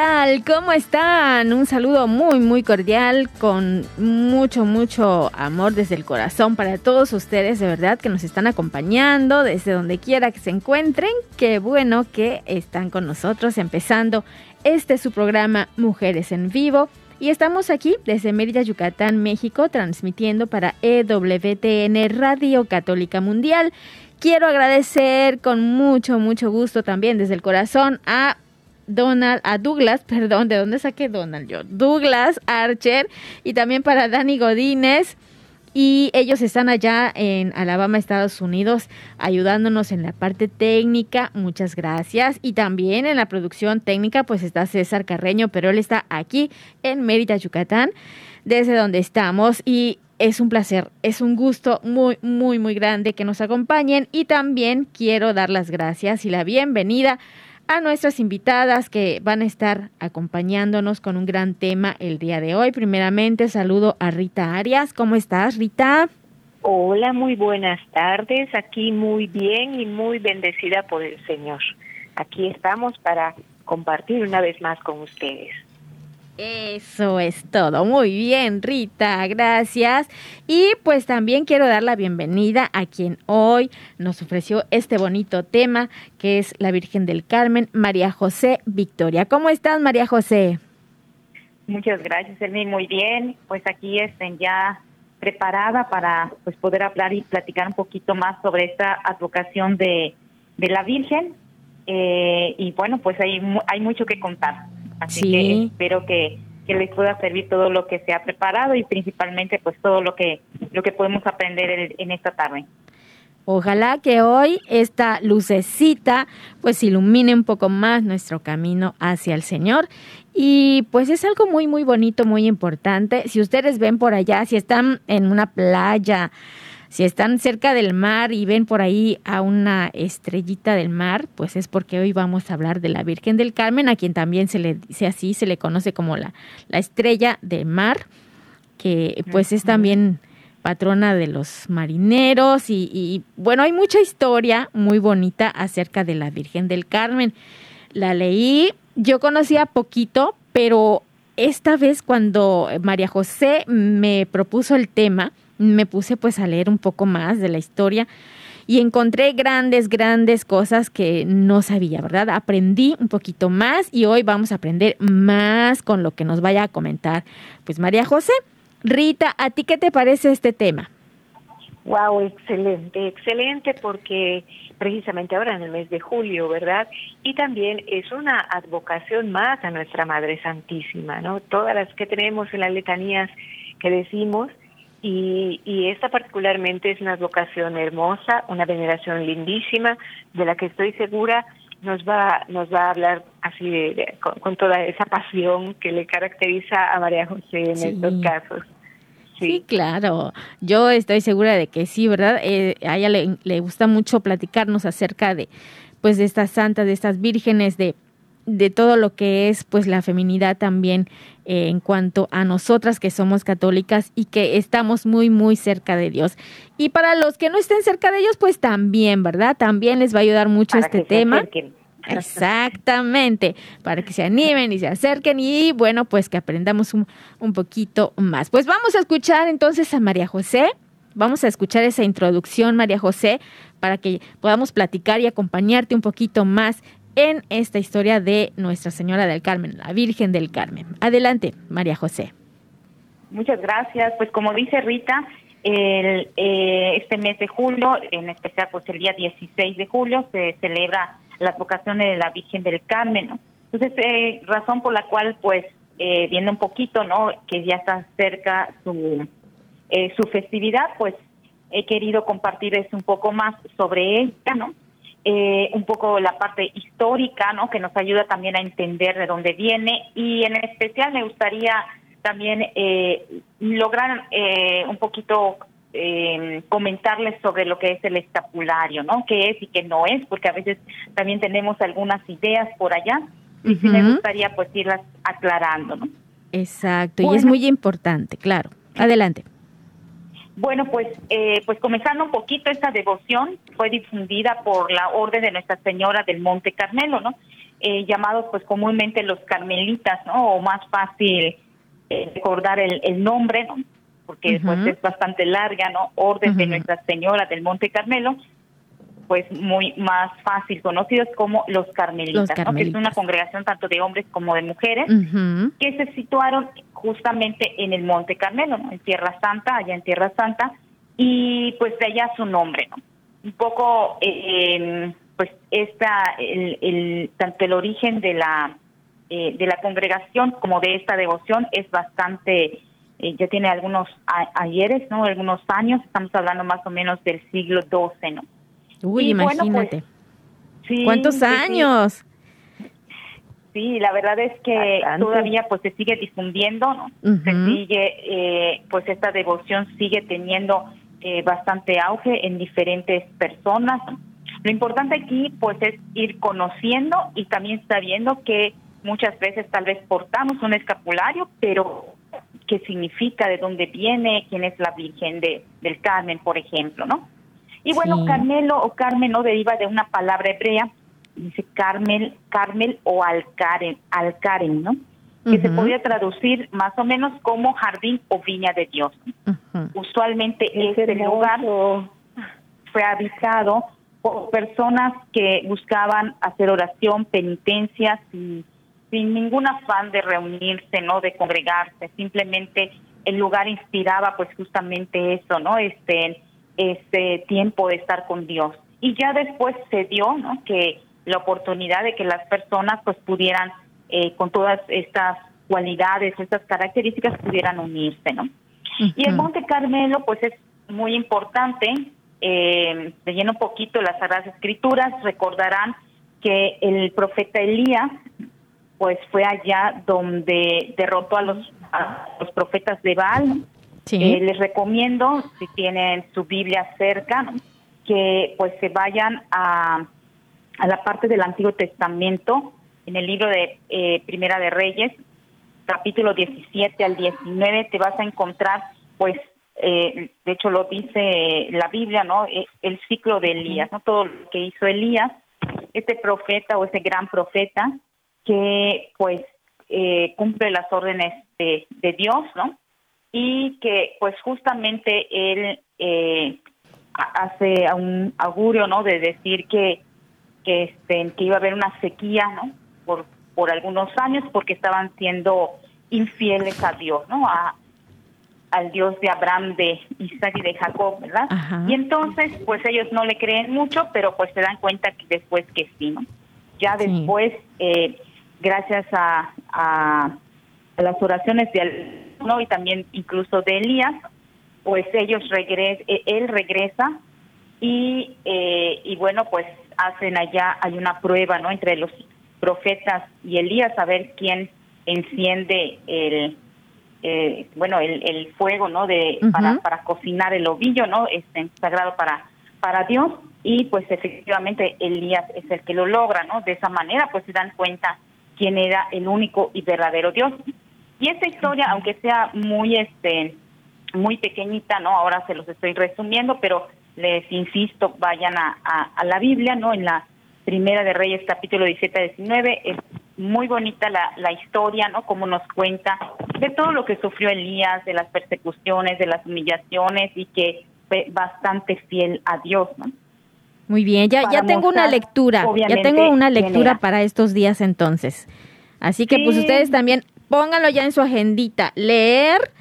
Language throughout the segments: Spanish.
tal? ¿Cómo están? Un saludo muy, muy cordial, con mucho, mucho amor desde el corazón para todos ustedes, de verdad, que nos están acompañando desde donde quiera que se encuentren. Qué bueno que están con nosotros empezando este su programa Mujeres en Vivo. Y estamos aquí desde Mérida, Yucatán, México, transmitiendo para EWTN Radio Católica Mundial. Quiero agradecer con mucho, mucho gusto también desde el corazón a Donald, a Douglas, perdón, ¿de dónde saqué Donald yo? Douglas Archer y también para Dani Godínez. Y ellos están allá en Alabama, Estados Unidos, ayudándonos en la parte técnica. Muchas gracias. Y también en la producción técnica, pues está César Carreño, pero él está aquí en Mérida, Yucatán, desde donde estamos. Y es un placer, es un gusto muy, muy, muy grande que nos acompañen. Y también quiero dar las gracias y la bienvenida a nuestras invitadas que van a estar acompañándonos con un gran tema el día de hoy. Primeramente, saludo a Rita Arias. ¿Cómo estás, Rita? Hola, muy buenas tardes. Aquí muy bien y muy bendecida por el Señor. Aquí estamos para compartir una vez más con ustedes. Eso es todo. Muy bien, Rita, gracias. Y pues también quiero dar la bienvenida a quien hoy nos ofreció este bonito tema, que es la Virgen del Carmen, María José Victoria. ¿Cómo estás, María José? Muchas gracias, Elmi. Muy bien. Pues aquí estén ya preparada para pues poder hablar y platicar un poquito más sobre esta advocación de, de la Virgen. Eh, y bueno, pues hay, hay mucho que contar. Así Sí. que espero que, que les pueda servir todo lo que se ha preparado y principalmente pues todo lo que lo que podemos aprender en, en esta tarde. Ojalá que hoy esta lucecita pues ilumine un poco más nuestro camino hacia el Señor. Y pues es algo muy, muy bonito, muy importante. Si ustedes ven por allá, si están en una playa, si están cerca del mar y ven por ahí a una estrellita del mar, pues es porque hoy vamos a hablar de la Virgen del Carmen, a quien también se le dice así, se le conoce como la, la estrella del mar, que pues es también patrona de los marineros y, y, bueno, hay mucha historia muy bonita acerca de la Virgen del Carmen. La leí, yo conocía poquito, pero esta vez cuando María José me propuso el tema, me puse pues a leer un poco más de la historia y encontré grandes, grandes cosas que no sabía, ¿verdad? Aprendí un poquito más y hoy vamos a aprender más con lo que nos vaya a comentar. Pues María José, Rita, ¿a ti qué te parece este tema? Wow, excelente, excelente porque precisamente ahora en el mes de julio, ¿verdad? Y también es una advocación más a nuestra Madre Santísima, ¿no? Todas las que tenemos en las letanías que decimos y, y esta particularmente es una advocación hermosa, una veneración lindísima de la que estoy segura nos va nos va a hablar así de, de- con, con toda esa pasión que le caracteriza a María José en Sí. estos casos. Sí, claro. Yo estoy segura de que sí, ¿verdad? Eh, a ella le, le gusta mucho platicarnos acerca de, pues, de estas santas, de estas vírgenes, de, de todo lo que es, pues, la feminidad también eh, en cuanto a nosotras que somos católicas y que estamos muy, muy cerca de Dios. Y para los que no estén cerca de ellos, pues también, ¿verdad? También les va a ayudar mucho Para este tema. Exactamente, para que se animen y se acerquen y bueno, pues que aprendamos un, un poquito más. Pues vamos a escuchar entonces a María José, vamos a escuchar esa introducción, María José, para que podamos platicar y acompañarte un poquito más en esta historia de Nuestra Señora del Carmen, la Virgen del Carmen. Adelante, María José. Muchas gracias. Pues como dice Rita, el, eh, este mes de julio, en especial pues el día 16 de julio, se celebra la advocación de la Virgen del Carmen. Entonces, eh, razón por la cual, pues, eh, viendo un poquito, ¿no? Que ya está cerca su, eh, su festividad, pues he querido compartirles un poco más sobre ella, ¿no? Eh, un poco la parte histórica, ¿no? Que nos ayuda también a entender de dónde viene y en especial me gustaría también eh, lograr eh, un poquito eh, comentarles sobre lo que es el escapulario, ¿no? ¿Qué es y qué no es? Porque a veces también tenemos algunas ideas por allá y me gustaría pues irlas aclarando, ¿no? Exacto, y es muy importante, claro. Adelante. Bueno, pues, eh, pues comenzando un poquito, esta devoción fue difundida por la Orden de Nuestra Señora del Monte Carmelo, ¿no? Eh, llamados pues comúnmente los carmelitas, ¿no? O más fácil eh, recordar el, el, nombre, ¿no? Porque pues es bastante larga, ¿no? Orden de Nuestra Señora del Monte Carmelo, pues muy más fácil conocidos como los carmelitas, Los ¿no? que es una congregación tanto de hombres como de mujeres que se situaron justamente en el Monte Carmelo, ¿no? en Tierra Santa, allá en Tierra Santa, y pues de allá su nombre, ¿no? Un poco, eh, pues esta, el, el- tanto el origen de la eh, de la congregación como de esta devoción es bastante, eh, ya tiene algunos ayeres, ¿no? Algunos años, estamos hablando más o menos del siglo XII, ¿no? Uy, Y bueno, imagínate. Sí, ¿Cuántos sí, años? Sí, la verdad es que Bastante. todavía pues se sigue difundiendo, ¿no? Se sigue, eh, pues esta devoción sigue teniendo eh, bastante auge en diferentes personas. Lo importante aquí pues es ir conociendo y también sabiendo que muchas veces tal vez portamos un escapulario, pero qué significa, de dónde viene, quién es la Virgen de, del Carmen, por ejemplo, ¿no? Y bueno, Sí. Carmelo o Carmen no deriva de una palabra hebrea, dice Carmel, Carmel o Alcaren, Alcaren, ¿no? Que se Ujú. podría traducir más o menos como jardín o viña de Dios. Usualmente Es este hermoso. lugar fue habitado por personas que buscaban hacer oración, penitencias y sin ningún afán de reunirse, no de congregarse, simplemente el lugar inspiraba pues justamente eso, ¿no? Este este tiempo de estar con Dios. Y ya después se dio, ¿no? Que la oportunidad de que las personas pues pudieran eh, con todas estas cualidades, estas características pudieran unirse, ¿no? Y el. Monte Carmelo, pues es muy importante. Eh, leyendo un poquito las Sagradas Escrituras, recordarán que el profeta Elías, pues fue allá donde derrotó a los, a los profetas de Baal. Eh, les recomiendo, si tienen su Biblia cerca, que pues se vayan a, a la parte del Antiguo Testamento, en el libro de eh, Primera de Reyes, capítulo 17 al 19, te vas a encontrar, pues, eh, de hecho lo dice la Biblia, ¿no? Eh, El ciclo de Elías, ¿no? Todo lo que hizo Elías, este profeta o ese gran profeta que, pues, eh, cumple las órdenes de, de Dios, ¿no? Y que, pues, justamente él eh, ha- hace un augurio, ¿no? De decir que que este que iba a haber una sequía, ¿no? Por por algunos años porque estaban siendo infieles a Dios, ¿no? A al Dios de Abraham, de Isaac y de Jacob, ¿verdad? Ajá. Y entonces, pues ellos no le creen mucho, pero pues se dan cuenta que después que sí, ¿no? Ya Sí. después, eh, gracias a, a, a las oraciones de ¿no? y también incluso de Elías, pues ellos regres eh, él regresa y eh, y bueno pues hacen allá hay una prueba no entre los profetas y Elías a ver quién enciende el eh, bueno el, el fuego no de para para cocinar el ovillo no este sagrado para para Dios. Y pues efectivamente Elías es el que lo logra no de esa manera pues se dan cuenta quién era el único y verdadero Dios y esta historia aunque sea muy este muy pequeñita, ¿no? Ahora se los estoy resumiendo, pero les insisto, vayan a, a, a la Biblia, ¿no? En la Primera de Reyes, capítulo 17 a 19, es muy bonita la, la historia, ¿no? Como nos cuenta de todo lo que sufrió Elías, de las persecuciones, de las humillaciones y que fue bastante fiel a Dios, ¿no? Muy bien, ya, ya tengo una lectura, ya tengo una lectura para estos días entonces. Así que pues ustedes también pónganlo ya en su agendita, leer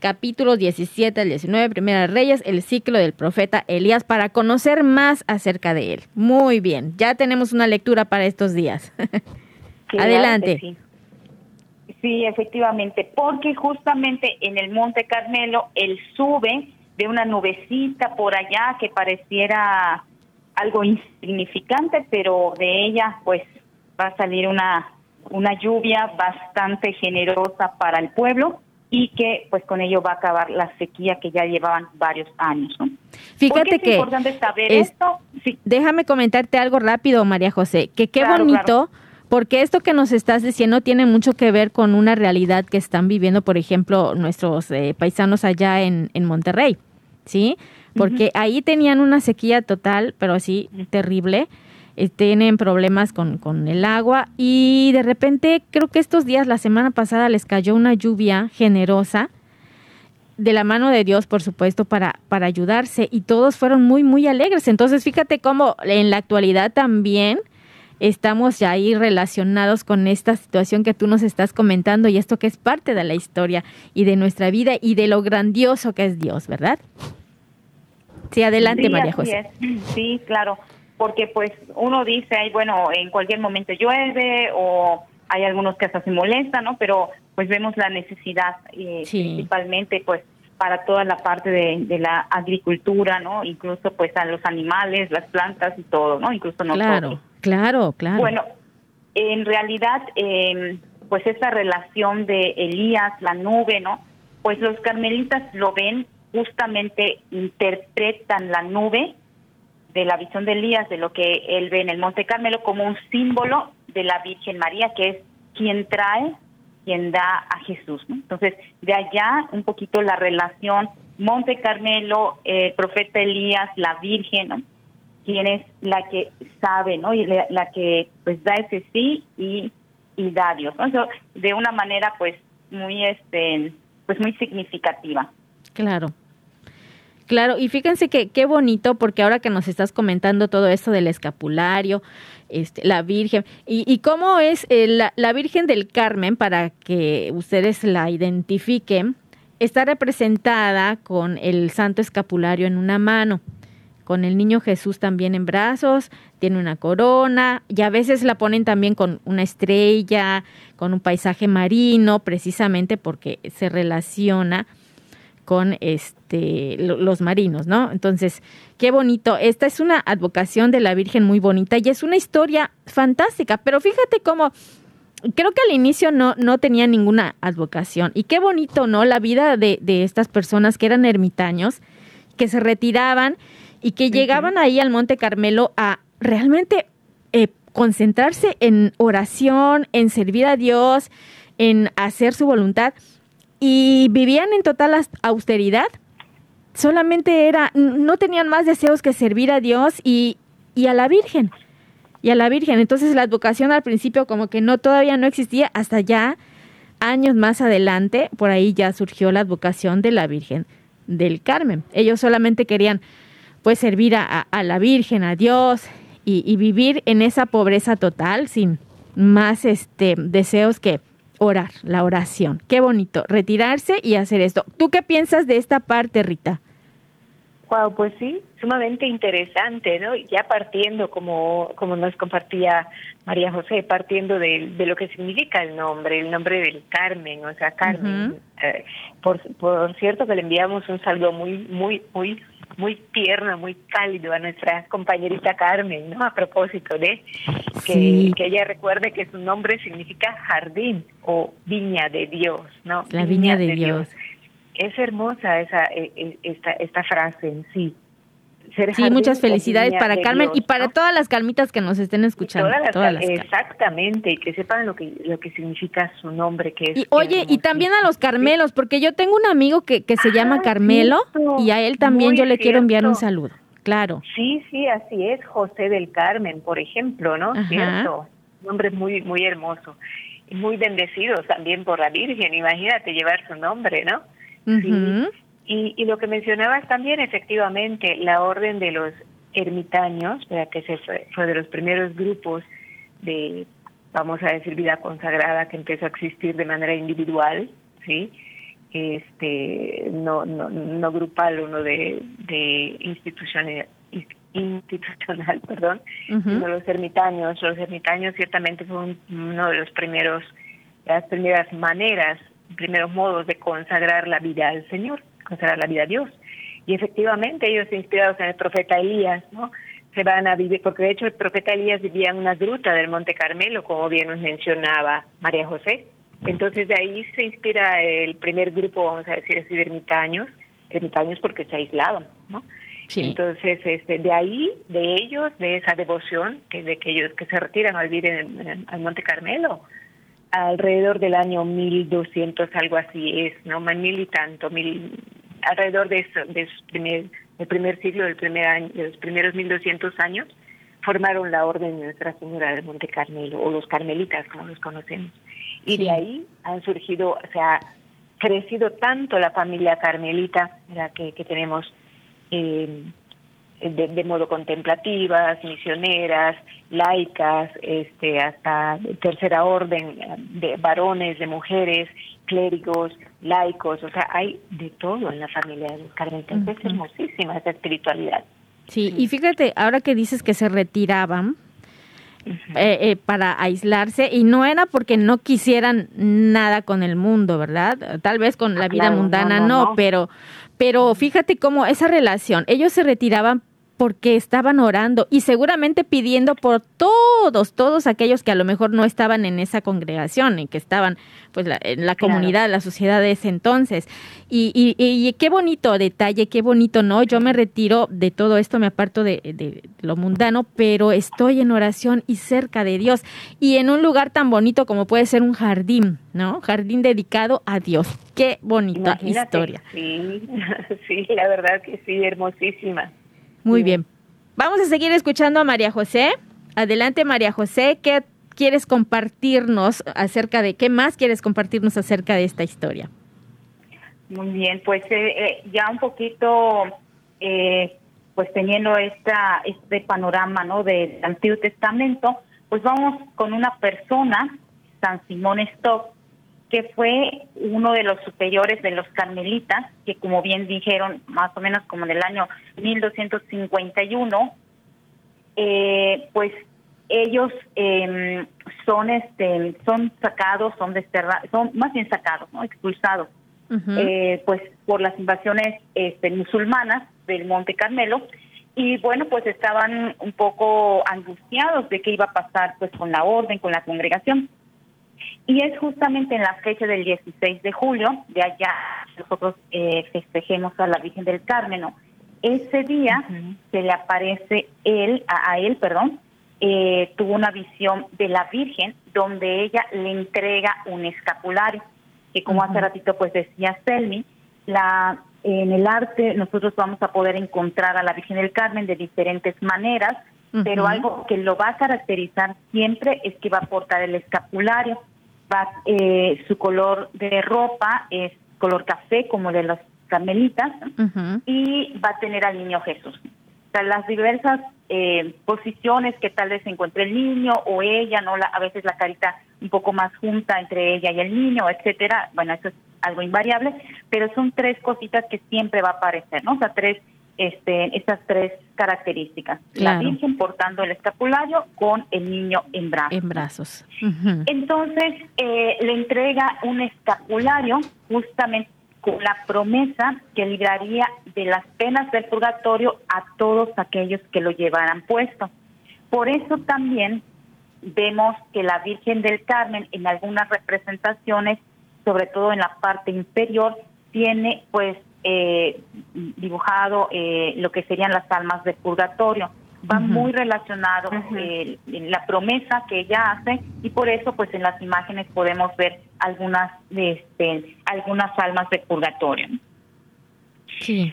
capítulos 17 al 19, Primera Reyes, el ciclo del profeta Elías, para conocer más acerca de él. Muy bien, ya tenemos una lectura para estos días. Adelante. Sí. sí, efectivamente, porque justamente en el Monte Carmelo él sube de una nubecita por allá que pareciera algo insignificante, pero de ella pues va a salir una, una lluvia bastante generosa para el pueblo y que pues con ello va a acabar la sequía que ya llevaban varios años. Fíjate es que importante saber esto. Déjame comentarte algo rápido, María José, que qué bonito. Porque esto que nos estás diciendo tiene mucho que ver con una realidad que están viviendo, por ejemplo, nuestros eh, paisanos allá en, en Monterrey, ¿sí? porque ahí tenían una sequía total, pero así terrible. Eh, tienen problemas con, con el agua y de repente creo que estos días, la semana pasada, les cayó una lluvia generosa de la mano de Dios, por supuesto, para, para ayudarse y todos fueron muy, muy alegres. Entonces, fíjate cómo en la actualidad también estamos ya ahí relacionados con esta situación que tú nos estás comentando y esto que es parte de la historia y de nuestra vida y de lo grandioso que es Dios, ¿verdad? Sí, adelante, María José. Sí, claro, porque pues uno dice, ay, bueno, en cualquier momento llueve o hay algunos que hasta se molestan, ¿no? Pero pues vemos la necesidad eh, principalmente pues para toda la parte de, la agricultura, ¿no? Incluso pues a los animales, las plantas y todo, ¿no? Incluso nosotros. Claro, claro, claro. Bueno, en realidad, eh, pues esta relación de Elías, la nube, ¿no? Pues los carmelitas lo ven justamente interpretan la nube de la visión de Elías, de lo que él ve en el Monte Carmelo, como un símbolo de la Virgen María, que es quien trae, quien da a Jesús. Entonces, de allá un poquito la relación Monte Carmelo, el profeta Elías, la Virgen, ¿no? quien es la que sabe, ¿no? Y la, que pues da ese sí y, y da a Dios. de una manera pues muy este pues muy significativa. Claro. Claro, y fíjense que qué bonito, porque ahora que nos estás comentando todo esto del escapulario, este, la Virgen, y, cómo es eh, la, la, Virgen del Carmen, para que ustedes la identifiquen, está representada con el Santo Escapulario en una mano, con el Niño Jesús también en brazos, tiene una corona, y a veces la ponen también con una estrella, con un paisaje marino, precisamente porque se relaciona con este los marinos, ¿no? Entonces, qué bonito. Esta es una advocación de la Virgen muy bonita y es una historia fantástica, pero fíjate cómo creo que al inicio no, no tenía ninguna advocación. Y qué bonito, ¿no? La vida de, de estas personas que eran ermitaños, que se retiraban y que llegaban ahí al Monte Carmelo a realmente eh, concentrarse en oración, en servir a Dios, en hacer su voluntad y vivían en total austeridad. Solamente era, no tenían más deseos que servir a Dios y, y a la Virgen. Y a la Virgen. Entonces la advocación al principio como que no todavía no existía hasta ya años más adelante, por ahí ya surgió la advocación de la Virgen del Carmen. Ellos solamente querían pues servir a, a la Virgen, a Dios y, y, vivir en esa pobreza total sin más este deseos que orar, la oración. Qué bonito, retirarse y hacer esto. ¿Tú qué piensas de esta parte, Rita? Wow, pues sí, sumamente interesante, ¿no? Ya partiendo, como, como nos compartía María José, partiendo de, de lo que significa el nombre, el nombre del Carmen, o sea, Carmen. Eh, por, por cierto que le enviamos un saludo muy, muy, muy muy tierno, muy cálido a nuestra compañerita Carmen, ¿no? A propósito de que, que ella recuerde que su nombre significa jardín o viña de Dios, ¿no? La viña, de, Dios. Es hermosa esa e, e, esta esta frase en sí. Sí, muchas felicidades para Carmen y para todas las calmitas que nos estén escuchando. Todas exactamente, y que sepan lo que lo que significa su nombre, que es. Y oye, y también a los Carmelos, porque yo tengo un amigo que, que se llama ah, Carmelo y a él también yo le quiero enviar un saludo. Claro. Sí, sí, así es. José del Carmen, por ejemplo, ¿no? Cierto. Un nombre muy, muy hermoso. Y muy bendecido también por la Virgen. Imagínate llevar su nombre, ¿no? Sí. Y, y lo que mencionabas también, efectivamente, la orden de los ermitaños, que se fue, de los primeros grupos de, vamos a decir, vida consagrada que empezó a existir de manera individual, ¿sí? este no no, no grupal uno de, de institucional institucional perdón los ermitaños. Los ermitaños ciertamente fue uno de los primeros las primeras maneras primeros modos de consagrar la vida al Señor consagrar la vida a Dios y efectivamente ellos inspirados en el profeta Elías no se van a vivir porque de hecho el profeta Elías vivía en una gruta del Monte Carmelo como bien nos mencionaba María José entonces de ahí se inspira el primer grupo, vamos a decir así, de ermitaños, ermitaños porque se aislaban, ¿no? Entonces, este, de ahí, de ellos, de esa devoción, que de que ellos que se retiran a vivir en, al Monte Carmelo, alrededor del año 1200, algo así es, ¿no? Mil y tanto, mil, alrededor de eso, de primer, del primer siglo, del primer año, de los primeros 1200 años, formaron la Orden de Nuestra Señora del Monte Carmelo, o los carmelitas, como los conocemos. Y de ahí han surgido, o sea, crecido tanto la familia carmelita, que, que tenemos eh, de, modo contemplativas, misioneras, laicas, este, hasta tercera orden, de varones, de mujeres, clérigos, laicos, o sea, hay de todo en la familia de los carmelitas. Es hermosísima esa espiritualidad. Sí, y fíjate, ahora que dices que se retiraban, eh, eh, para aislarse y no era porque no quisieran nada con el mundo, ¿verdad? Tal vez con la ah, vida mundana no, pero pero fíjate cómo esa relación, ellos se retiraban porque estaban orando y seguramente pidiendo por todos, todos aquellos que a lo mejor no estaban en esa congregación y que estaban pues en la comunidad, la sociedad de ese entonces. Y, y, qué bonito detalle, qué bonito, ¿no? Yo me retiro de todo esto, me aparto de, de, lo mundano, pero estoy en oración y cerca de Dios y en un lugar tan bonito como puede ser un jardín, ¿no? Jardín dedicado a Dios. Qué bonita historia. Sí, sí, la verdad que sí, hermosísima. Muy bien. Vamos a seguir escuchando a María José. Adelante, María José, ¿qué quieres compartirnos acerca de, qué más quieres compartirnos acerca de esta historia? Muy bien, pues eh, eh, ya un poquito, eh, pues teniendo esta, este panorama ¿no? del Antiguo Testamento, pues vamos con una persona, San Simón Stock, que fue uno de los superiores de los carmelitas, que como bien dijeron, más o menos como en el año 1251, eh, pues ellos eh, son este son sacados, son desterrados, son más bien sacados, ¿no? expulsados, eh, pues por las invasiones este, musulmanas del Monte Carmelo y bueno, pues estaban un poco angustiados de qué iba a pasar pues con la orden, con la congregación. Y es justamente en la fecha del 16 de julio, de allá nosotros eh, festejemos a la Virgen del Carmen. Ese día se le aparece él, a, él, perdón, eh, tuvo una visión de la Virgen donde ella le entrega un escapulario, que como hace ratito pues decía Selmi, la en el arte nosotros vamos a poder encontrar a la Virgen del Carmen de diferentes maneras, pero algo que lo va a caracterizar siempre es que va a portar el escapulario va, eh, su color de ropa es color café como de las carmelitas y va a tener al niño Jesús. O las diversas eh, posiciones que tal vez se encuentre el niño o ella, no la, a veces la carita un poco más junta entre ella y el niño, etcétera. Bueno, eso es algo invariable, pero son tres cositas que siempre va a aparecer, ¿no? O sea, tres este, estas tres características. La Virgen portando el escapulario con el niño en brazos. En brazos. Entonces, eh, le entrega un escapulario justamente con la promesa que libraría de las penas del purgatorio a todos aquellos que lo llevaran puesto. Por eso también vemos que la Virgen del Carmen en algunas representaciones, sobre todo en la parte inferior, tiene pues eh, dibujado eh, lo que serían las almas de purgatorio. Va muy relacionado eh, la promesa que ella hace y por eso pues en las imágenes podemos ver algunas este, algunas almas de purgatorio.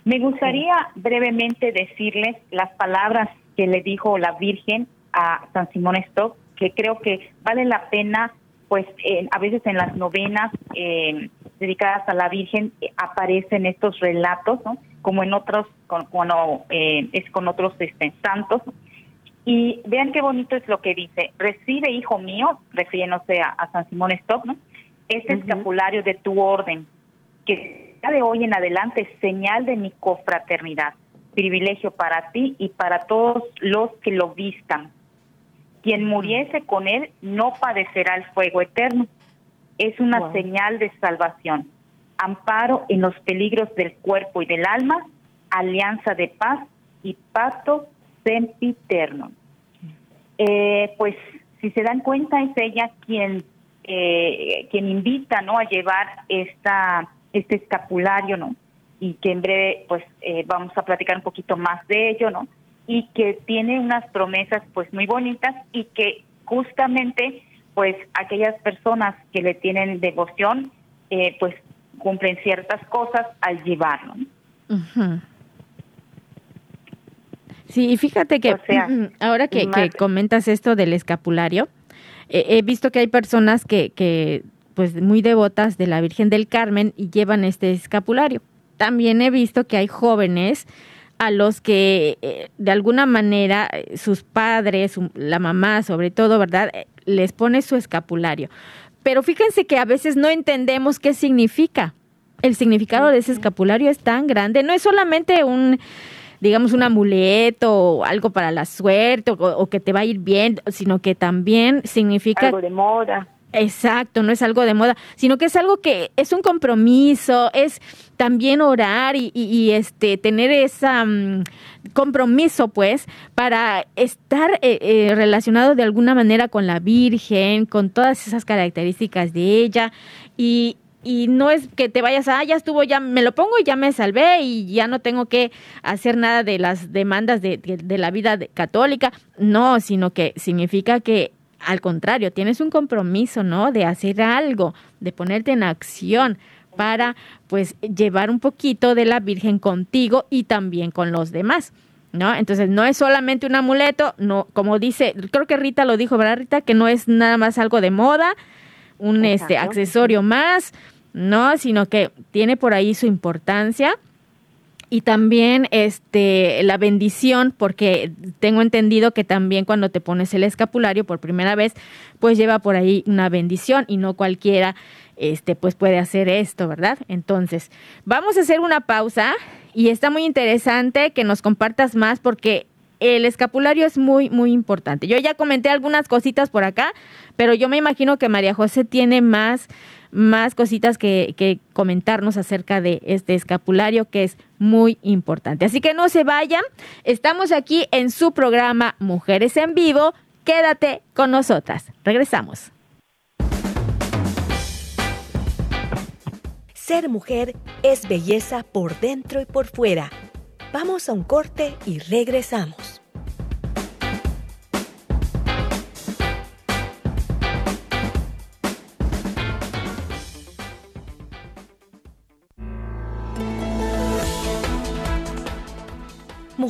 Me gustaría brevemente decirles las palabras que le dijo la Virgen a San Simón Stock, que creo que vale la pena, pues a veces en las novenas eh, dedicadas a la Virgen eh, aparecen estos relatos, ¿no? como en otros, con, cuando eh, es con otros este, santos. Y vean qué bonito es lo que dice, recibe, hijo mío, refiriéndose a, San Simón Stock, ¿no? este escapulario de tu orden, que de hoy en adelante es señal de mi cofraternidad, privilegio para ti y para todos los que lo vistan. Quien muriese con él no padecerá el fuego eterno. Es una señal de salvación, amparo en los peligros del cuerpo y del alma, alianza de paz y pacto sempiterno. Eh, pues si se dan cuenta es ella quien eh, quien invita no a llevar esta este escapulario no y que en breve pues eh, vamos a platicar un poquito más de ello no y que tiene unas promesas pues muy bonitas y que justamente pues aquellas personas que le tienen devoción eh, pues cumplen ciertas cosas al llevarlo. Sí, y fíjate que ahora que, comentas esto del escapulario, eh, he visto que hay personas que, que pues muy devotas de la Virgen del Carmen y llevan este escapulario. También he visto que hay jóvenes a los que eh, de alguna manera eh, sus padres, la mamá sobre todo, ¿verdad? Les pone su escapulario. Pero fíjense que a veces no entendemos qué significa. El significado de ese escapulario es tan grande. No es solamente un, digamos, un amuleto o algo para la suerte o, o que te va a ir bien, sino que también significa... Algo de moda Exacto, no es algo de moda, sino que es algo que es un compromiso, es también orar y, este tener ese mm, compromiso, pues, para estar eh, eh, relacionado de alguna manera con la Virgen, con todas esas características de ella y, y no es que te vayas a, ah, ya estuvo, ya me lo pongo y ya me salvé y ya no tengo que hacer nada de las demandas de, de la vida católica. No, sino que significa que al contrario, tienes un compromiso, ¿no? De hacer algo, de ponerte en acción para pues llevar un poquito de la Virgen contigo y también con los demás. ¿No? Entonces no es solamente un amuleto, no, como dice, creo que Rita lo dijo, ¿verdad, Rita? Que no es nada más algo de moda, un este accesorio más, no, sino que tiene por ahí su importancia y también este la bendición porque tengo entendido que también cuando te pones el escapulario por primera vez pues lleva por ahí una bendición y no cualquiera este pues puede hacer esto, ¿verdad? Entonces, vamos a hacer una pausa y está muy interesante que nos compartas más porque el escapulario es muy, muy importante. Yo ya comenté algunas cositas por acá, pero yo me imagino que María José tiene más más cositas que, comentarnos acerca de este escapulario que es muy importante. Así que no se vayan, estamos aquí en su programa Mujeres en Vivo. Quédate con nosotras. Regresamos. Ser mujer es belleza por dentro y por fuera. Vamos a un corte y regresamos.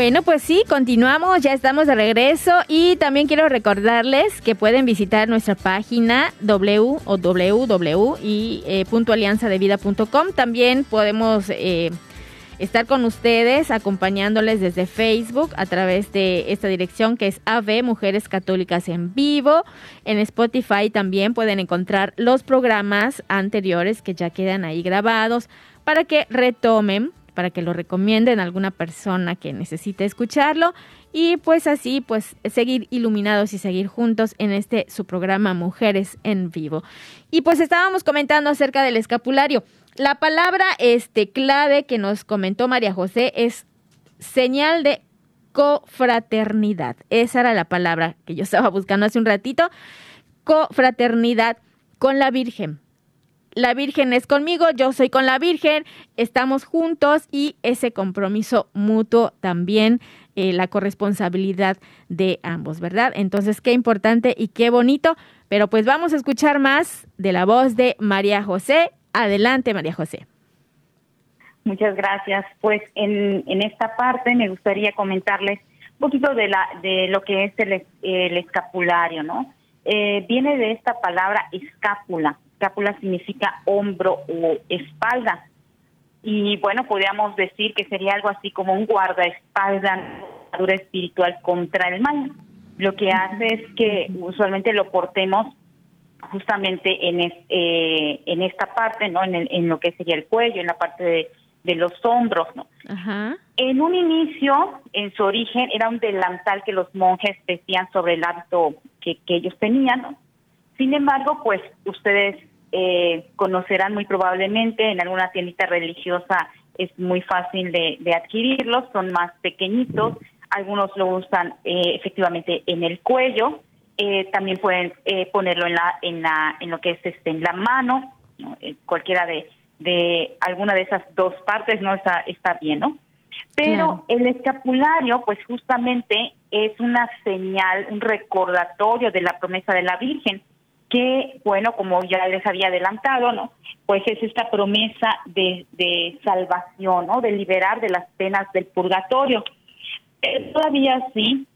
Bueno, pues sí, continuamos, ya estamos de regreso y también quiero recordarles que pueden visitar nuestra página w o www y eh, También podemos eh, estar con ustedes, acompañándoles desde Facebook a través de esta dirección que es AV Mujeres Católicas en Vivo. En Spotify también pueden encontrar los programas anteriores que ya quedan ahí grabados para que retomen para que lo recomienden a alguna persona que necesite escucharlo y pues así pues seguir iluminados y seguir juntos en este su programa Mujeres en Vivo. Y pues estábamos comentando acerca del escapulario. La palabra este clave que nos comentó María José es señal de cofraternidad. Esa era la palabra que yo estaba buscando hace un ratito. Cofraternidad con la Virgen la Virgen es conmigo, yo soy con la Virgen, estamos juntos y ese compromiso mutuo también, eh, la corresponsabilidad de ambos, ¿verdad? Entonces, qué importante y qué bonito, pero pues vamos a escuchar más de la voz de María José. Adelante, María José. Muchas gracias. Pues en, en esta parte me gustaría comentarles un poquito de, la, de lo que es el, el escapulario, ¿no? Eh, viene de esta palabra escápula escápula significa hombro o espalda. Y bueno, podríamos decir que sería algo así como un guardaespaldas espiritual contra el mal. Lo que hace es que usualmente lo portemos justamente en, eh, en esta parte, ¿no? En, en lo que sería el cuello, en la parte de, de los hombros, ¿no? En un inicio, en su origen, era un delantal que los monjes vestían sobre el hábito que, que ellos tenían, ¿no? Sin embargo, pues ustedes eh, conocerán muy probablemente. En alguna tiendita religiosa es muy fácil de, adquirirlos, son más pequeñitos, algunos lo usan eh, efectivamente en el cuello, eh, también pueden ponerlo en la en la en lo que es este en la mano, cualquiera de de alguna de esas dos partes no está está bien, ¿no? Pero el escapulario, pues justamente es una señal, un recordatorio de la promesa de la Virgen que, bueno, como ya les había adelantado, ¿no? Pues es esta promesa de, de salvación, ¿no? De liberar de las penas del purgatorio. todavía sí,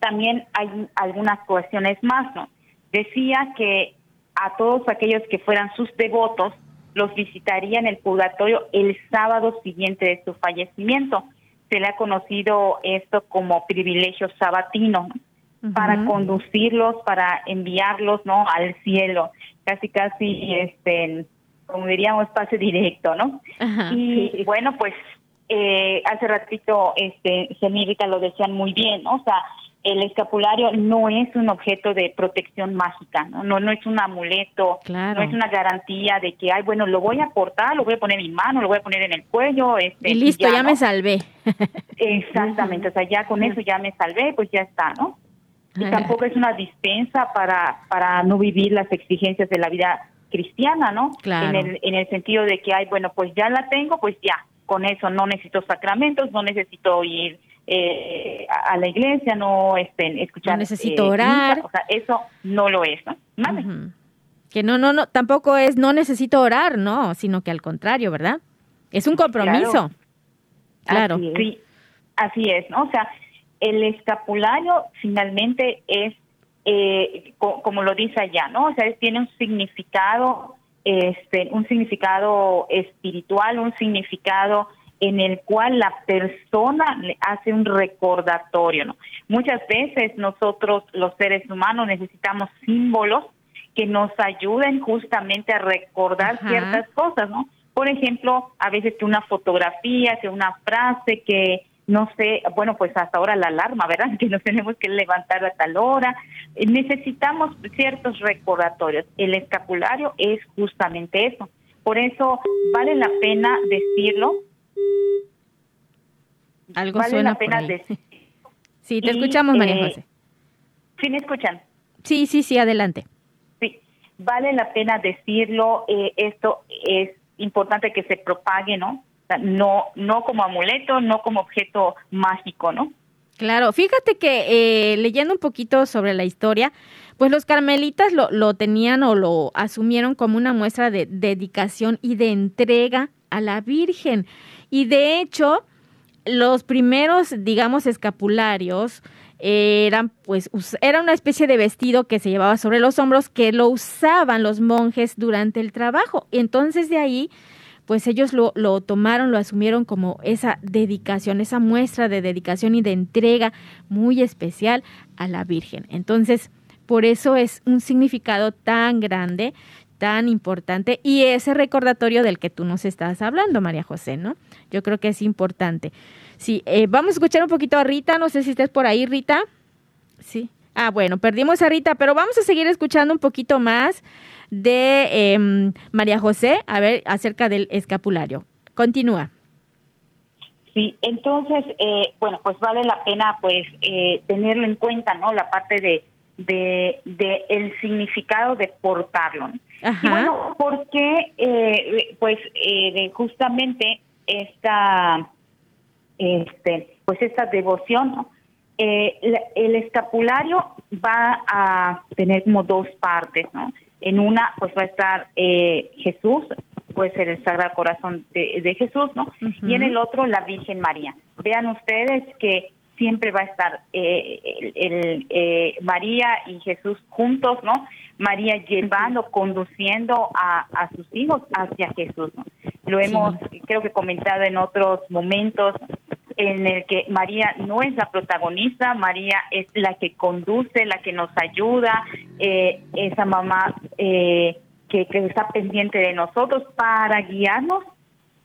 también hay algunas cuestiones más, ¿no? Decía que a todos aquellos que fueran sus devotos los visitarían el purgatorio el sábado siguiente de su fallecimiento. Se le ha conocido esto como privilegio sabatino. ¿no? Para conducirlos, para enviarlos, ¿no? Al cielo, casi, casi, este, como diríamos, pase directo, ¿no? y bueno, pues eh, hace ratito, este, Semírita lo decían muy bien, ¿no? O sea, el escapulario no es un objeto de protección mágica, ¿no? No, no es un amuleto, no es una garantía de que, ay, bueno, lo voy a portar, lo voy a poner en mi mano, lo voy a poner en el cuello. Este, y listo, ya, me salvé. Exactamente, o sea, ya con eso ya me salvé, pues ya está, ¿no? Y tampoco es una dispensa para, para no vivir las exigencias de la vida cristiana, ¿no? En el, en el sentido de que, ay, bueno, pues ya la tengo, pues ya, con eso no necesito sacramentos, no necesito ir eh, a la iglesia, no este, escuchar. No necesito eh, orar. o sea, eso no lo es, ¿no? Que no, no, no, tampoco es no necesito orar, no, sino que al contrario, ¿verdad? Es un compromiso. Claro. Así sí, así es, ¿no? O sea, el escapulario finalmente es, eh, como lo dice allá, ¿no? O sea, tiene un significado, este, un significado espiritual, un significado en el cual la persona le hace un recordatorio, ¿no? Muchas veces nosotros, los seres humanos, necesitamos símbolos que nos ayuden justamente a recordar ciertas cosas, ¿no? Por ejemplo, a veces que una fotografía, que una frase, que no sé, bueno, pues hasta ahora la alarma, ¿verdad? Que nos tenemos que levantar a tal hora. Eh, necesitamos ciertos recordatorios. El escapulario es justamente eso. Por eso vale la pena decirlo. Algo vale suena la pena decirlo. Sí, te escuchamos, María eh, José. ¿Sí me escuchan? Sí, sí, sí, adelante. Sí, vale la pena decirlo. Eh, esto es importante que se propague, ¿no? No, no como amuleto, no como objeto mágico, ¿no? Claro, fíjate que eh, leyendo un poquito sobre la historia, pues los carmelitas lo, lo tenían o lo asumieron como una muestra de dedicación y de entrega a la Virgen. Y de hecho, los primeros, digamos, escapularios eran pues era una especie de vestido que se llevaba sobre los hombros que lo usaban los monjes durante el trabajo. Entonces de ahí pues ellos lo, lo tomaron, lo asumieron como esa dedicación, esa muestra de dedicación y de entrega muy especial a la Virgen. Entonces, por eso es un significado tan grande, tan importante y ese recordatorio del que tú nos estás hablando, María José, ¿no? Yo creo que es importante. Sí, eh, vamos a escuchar un poquito a Rita, no sé si estés por ahí, Rita. Sí. Ah, bueno, perdimos a Rita, pero vamos a seguir escuchando un poquito más de em, María José, a ver, acerca del escapulario. Continúa. Sí, entonces, eh, bueno, pues vale la pena pues eh, tenerlo en cuenta, ¿no? La parte de, de, de el significado de portarlo. Y bueno, porque eh, pues eh, justamente esta, este, pues esta devoción, ¿no? Eh, el escapulario va a tener como dos partes, ¿no? En una, pues va a estar eh, Jesús, puede ser el Sagrado Corazón de, Jesús, ¿no? Y en el otro, la Virgen María. Vean ustedes que siempre va a estar eh, el, eh, María y Jesús juntos, ¿no? María llevando, conduciendo a, a sus hijos hacia Jesús, ¿no? Lo hemos, creo que comentado en otros momentos, en el que María no es la protagonista, María es la que conduce, la que nos ayuda, eh, esa mamá eh, que, está pendiente de nosotros para guiarnos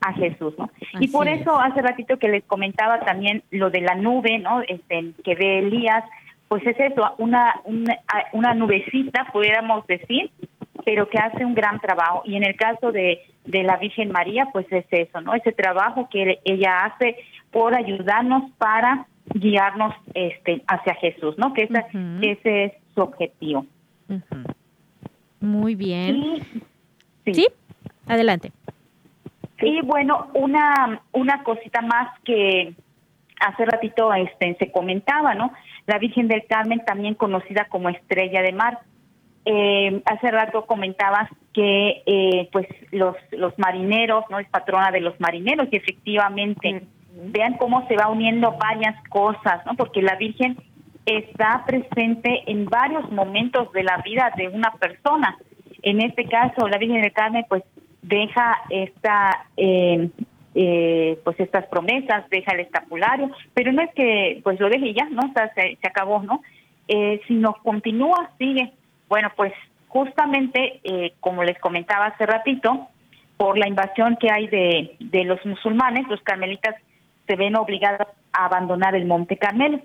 a Jesús, ¿no? y por eso hace ratito que les comentaba también lo de la nube, ¿no? Este, que ve Elías, pues es eso, una, una, una nubecita, pudiéramos decir, pero que hace un gran trabajo. Y en el caso de, de la Virgen María, pues es eso, ¿no? Ese trabajo que ella hace por ayudarnos para guiarnos este hacia Jesús, ¿no? Que ese es su objetivo. Muy bien. sí. adelante. Sí, bueno, una una cosita más que hace ratito este se comentaba, ¿no? La Virgen del Carmen también conocida como Estrella de Mar. Eh, hace rato comentabas que eh, pues los los marineros, ¿no? Es patrona de los marineros y efectivamente vean cómo se va uniendo varias cosas, ¿no? Porque la Virgen está presente en varios momentos de la vida de una persona. En este caso, la Virgen del Carmen, pues deja esta, eh, eh, pues estas promesas, deja el escapulario, pero no es que pues lo deje ya, ¿no? O sea, se, acabó, ¿no? Eh, sino continúa, sigue. Bueno, pues justamente, eh, como les comentaba hace ratito, por la invasión que hay de, de los musulmanes, los carmelitas se ven obligadas a abandonar el Monte Carmelo.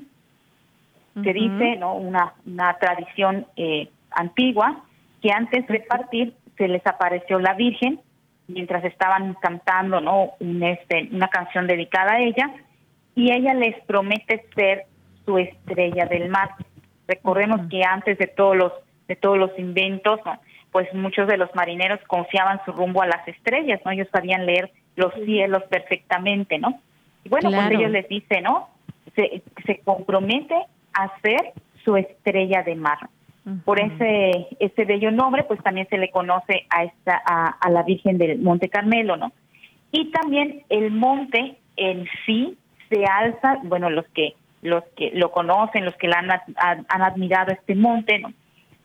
Se dice, ¿no? Una, una tradición eh, antigua que antes de partir se les apareció la Virgen mientras estaban cantando, ¿no? Un, este, una canción dedicada a ella y ella les promete ser su estrella del mar. Recordemos que antes de todos los de todos los inventos, pues muchos de los marineros confiaban su rumbo a las estrellas, ¿no? Ellos sabían leer los cielos perfectamente, ¿no? Y bueno, pues ellos les dice, ¿no? Se, se compromete a ser su estrella de mar. Por ese ese bello nombre, pues también se le conoce a esta a, la Virgen del Monte Carmelo, ¿no? Y también el monte en sí se alza, bueno, los que los que lo conocen, los que la han, han, admirado este monte, ¿no?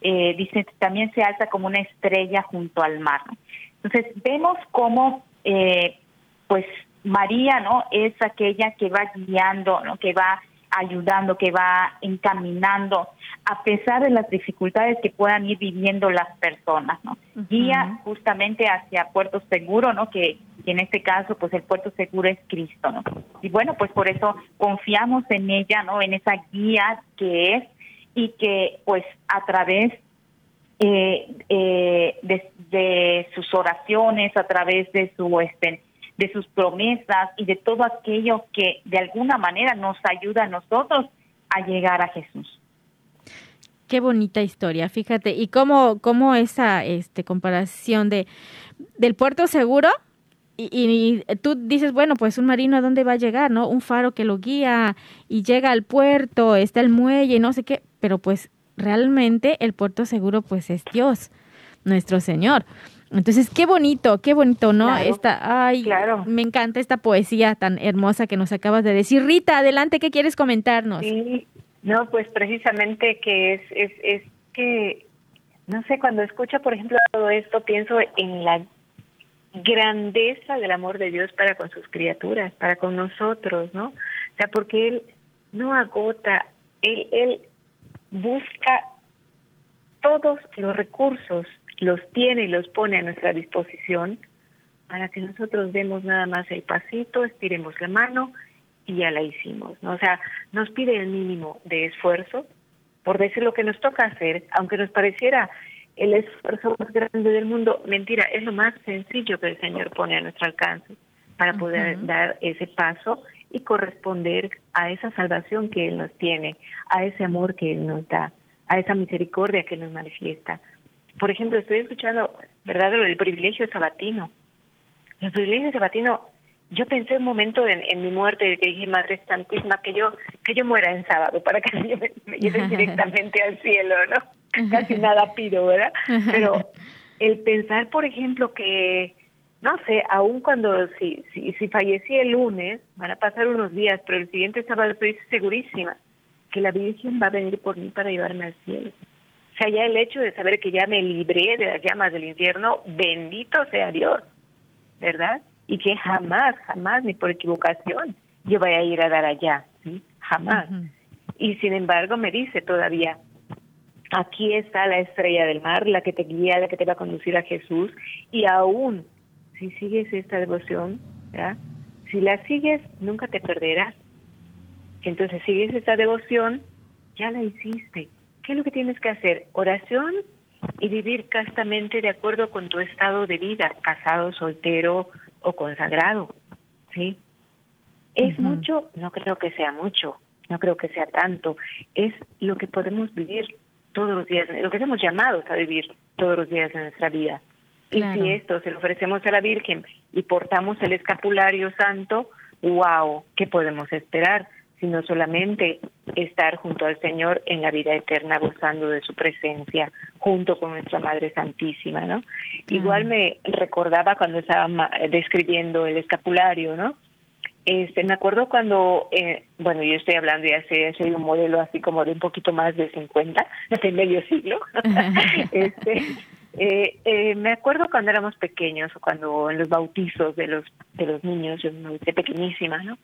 Eh, dicen también se alza como una estrella junto al mar. ¿no? Entonces vemos cómo, eh, pues María, ¿no? Es aquella que va guiando, ¿no? Que va ayudando, que va encaminando, a pesar de las dificultades que puedan ir viviendo las personas, ¿no? Guía justamente hacia puerto seguro, ¿no? Que, en este caso, pues el puerto seguro es Cristo, ¿no? Y bueno, pues por eso confiamos en ella, ¿no? En esa guía que es y que, pues, a través eh, eh, de, de, sus oraciones, a través de su este, de sus promesas y de todo aquello que de alguna manera nos ayuda a nosotros a llegar a Jesús. Qué bonita historia, fíjate, y cómo, cómo esa este, comparación de del puerto seguro y, y, tú dices, bueno, pues un marino a dónde va a llegar, ¿no? Un faro que lo guía y llega al puerto, está el muelle, no sé qué, pero pues realmente el puerto seguro pues es Dios, nuestro Señor. Entonces, qué bonito, qué bonito, ¿no? Esta, ay, me encanta esta poesía tan hermosa que nos acabas de decir. Rita, adelante, ¿qué quieres comentarnos? Sí, no, pues precisamente que es, es, es que, no sé, cuando escucho, por ejemplo, todo esto, pienso en la grandeza del amor de Dios para con sus criaturas, para con nosotros, ¿no? O sea, porque Él no agota, Él, él busca todos los recursos, los tiene y los pone a nuestra disposición para que nosotros demos nada más el pasito, estiremos la mano y ya la hicimos, ¿no? O sea, nos pide el mínimo de esfuerzo por decir lo que nos toca hacer, aunque nos pareciera el esfuerzo más grande del mundo, mentira, es lo más sencillo que el Señor pone a nuestro alcance para poder dar ese paso y corresponder a esa salvación que Él nos tiene, a ese amor que Él nos da, a esa misericordia que nos manifiesta. Por ejemplo, estoy escuchando, ¿verdad?, lo del privilegio sabatino. El privilegio sabatino, yo pensé un momento en, mi muerte, que dije, Madre Santísima, que yo que yo muera en sábado para que me, me lleven directamente al cielo, ¿no? Casi nada pido, ¿verdad? Pero el pensar, por ejemplo, que no sé, aún cuando si, si, si fallecí el lunes, van a pasar unos días, pero el siguiente sábado estoy segurísima que la Virgen va a venir por mí para llevarme al cielo. O sea, ya el hecho de saber que ya me libré de las llamas del infierno, bendito sea Dios, ¿verdad? Y que jamás, jamás, ni por equivocación, yo voy a ir a dar allá, ¿sí? Jamás. Y sin embargo me dice todavía, aquí está la estrella del mar, la que te guía, la que te va a conducir a Jesús, y aún si sigues esta devoción, si la sigues, nunca te perderás. Entonces, sigues esta devoción, ya la hiciste. ¿Qué es lo que tienes que hacer? Oración y vivir castamente de acuerdo con tu estado de vida, casado, soltero o consagrado. ¿Sí? ¿Es mucho? No creo que sea mucho, no creo que sea tanto. Es lo que podemos vivir todos los días, lo que somos llamados a vivir todos los días de nuestra vida. Y si esto se lo ofrecemos a la Virgen y portamos el escapulario santo, wow, ¿qué podemos esperar? Sino solamente estar junto al Señor en la vida eterna, gozando de su presencia, junto con nuestra Madre Santísima, ¿no? Igual me recordaba cuando estaba describiendo el escapulario, ¿no? Este, me acuerdo cuando, eh, bueno, yo estoy hablando ya sé, soy un modelo así como de un poquito más de 50, de medio siglo. este, eh, eh, me acuerdo cuando éramos pequeños cuando en los bautizos de los de los niños, yo me bauticé pequeñísima, ¿no?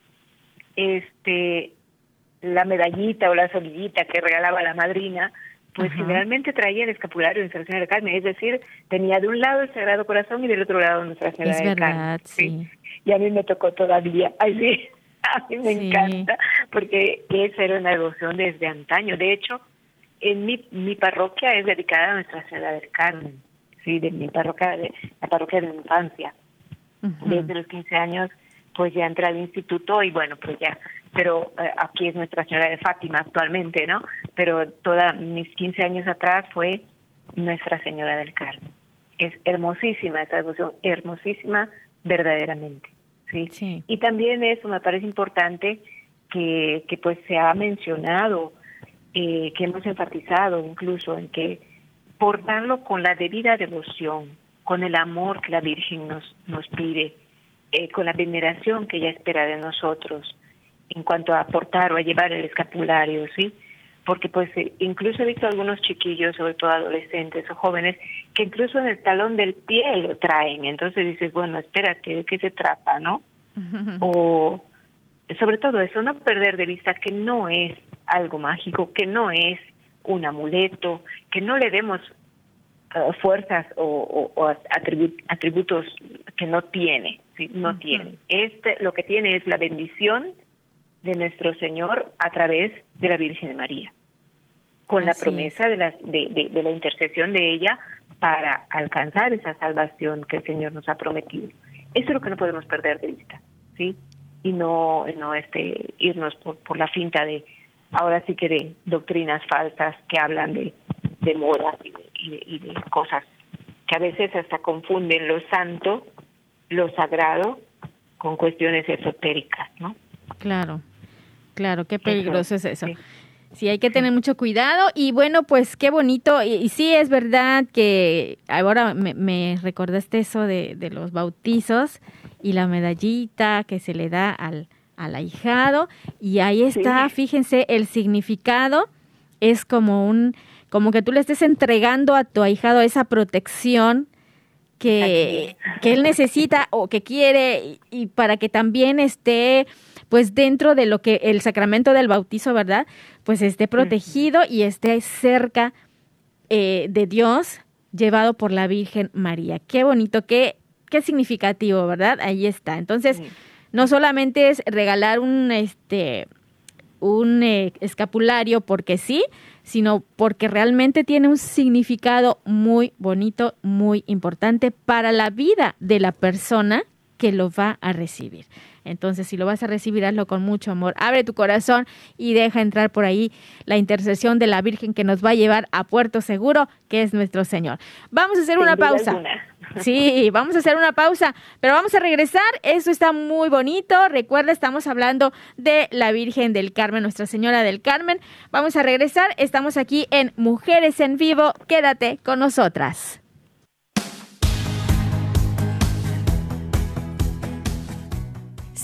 Este, la medallita o la solillita que regalaba la madrina, pues generalmente traía el escapulario de Nuestra Señora de Carmen, es decir, tenía de un lado el Sagrado Corazón y del otro lado Nuestra Señora es de verdad, Carmen. Sí. Y a mí me tocó todavía, ay sí, a mí me encanta, porque esa era una devoción desde antaño. De hecho, en mi, mi parroquia es dedicada a Nuestra Señora del Carmen, sí, de mi parroquia, de la parroquia de infancia. Desde los 15 años, pues ya entré al instituto y bueno, pues ya, pero eh, aquí es Nuestra Señora de Fátima actualmente, ¿no? Pero toda mis 15 años atrás fue Nuestra Señora del Carmen. Es hermosísima esta devoción, hermosísima verdaderamente, ¿sí? sí. Y también eso me parece importante que, que pues se ha mencionado eh, que hemos enfatizado incluso en que portarlo con la debida devoción, con el amor que la Virgen nos, nos pide, eh, con la veneración que ella espera de nosotros en cuanto a portar o a llevar el escapulario, ¿sí? Porque pues eh, incluso he visto algunos chiquillos, sobre todo adolescentes o jóvenes, que incluso en el talón del pie lo traen. Entonces dices, bueno, espérate, ¿de qué se trata, no? o sobre todo eso, no perder de vista que no es algo mágico, que no es un amuleto, que no le demos uh, fuerzas o, o, atributos que no tiene, ¿sí? no tiene. Este lo que tiene es la bendición de nuestro Señor a través de la Virgen de María, con la promesa de la, de, de, la intercesión de ella para alcanzar esa salvación que el Señor nos ha prometido. Eso es lo que no podemos perder de vista, ¿sí? Y no, no este, irnos por, por la finta de, ahora sí que de doctrinas falsas que hablan de, de moda y de, cosas que a veces hasta confunden lo santo, lo sagrado, con cuestiones esotéricas, ¿no? Claro, claro, qué peligroso es eso. Sí. hay que tener mucho cuidado y bueno, pues qué bonito. Y, sí, es verdad que ahora me, me recordaste eso de, de, los bautizos y la medallita que se le da al, al ahijado y ahí está, fíjense, el significado es como un, como que tú le estés entregando a tu ahijado esa protección que, que él necesita o que quiere y, para que también esté pues dentro de lo que el sacramento del bautizo, ¿verdad? Pues esté protegido y esté cerca eh, de Dios, llevado por la Virgen María. Qué bonito, qué, qué significativo, ¿verdad? Ahí está. Entonces, no solamente es regalar un, este, un eh, escapulario porque sí, sino porque realmente tiene un significado muy bonito, muy importante para la vida de la persona que lo va a recibir. Entonces, si lo vas a recibir, hazlo con mucho amor. Abre tu corazón y deja entrar por ahí la intercesión de la Virgen que nos va a llevar a puerto seguro, que es nuestro Señor. Vamos a hacer una pausa. Sí, vamos a hacer una pausa, pero vamos a regresar. Eso está muy bonito. Recuerda, estamos hablando de la Virgen del Carmen, Nuestra Señora del Carmen. Vamos a regresar. Estamos aquí en Mujeres en Vivo. Quédate con nosotras.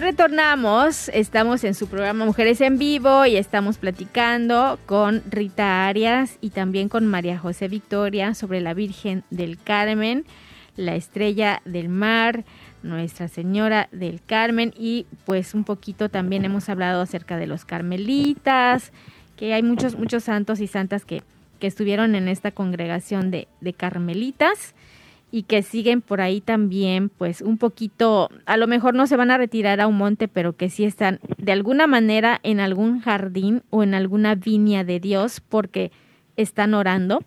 Retornamos, estamos en su programa Mujeres en Vivo y estamos platicando con Rita Arias y también con María José Victoria sobre la Virgen del Carmen, la estrella del mar, Nuestra Señora del Carmen y pues un poquito también hemos hablado acerca de los carmelitas, que hay muchos, muchos santos y santas que, que estuvieron en esta congregación de, de carmelitas y que siguen por ahí también, pues un poquito, a lo mejor no se van a retirar a un monte, pero que sí están de alguna manera en algún jardín o en alguna viña de Dios porque están orando,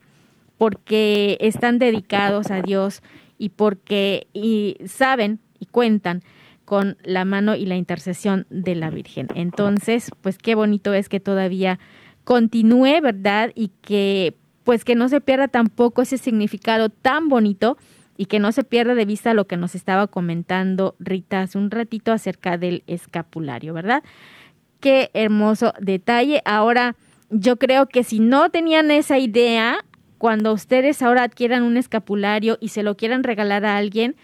porque están dedicados a Dios y porque y saben y cuentan con la mano y la intercesión de la Virgen. Entonces, pues qué bonito es que todavía continúe, ¿verdad? Y que pues que no se pierda tampoco ese significado tan bonito y que no se pierda de vista lo que nos estaba comentando Rita hace un ratito acerca del escapulario, ¿verdad? Qué hermoso detalle. Ahora, yo creo que si no tenían esa idea, cuando ustedes ahora adquieran un escapulario y se lo quieran regalar a alguien,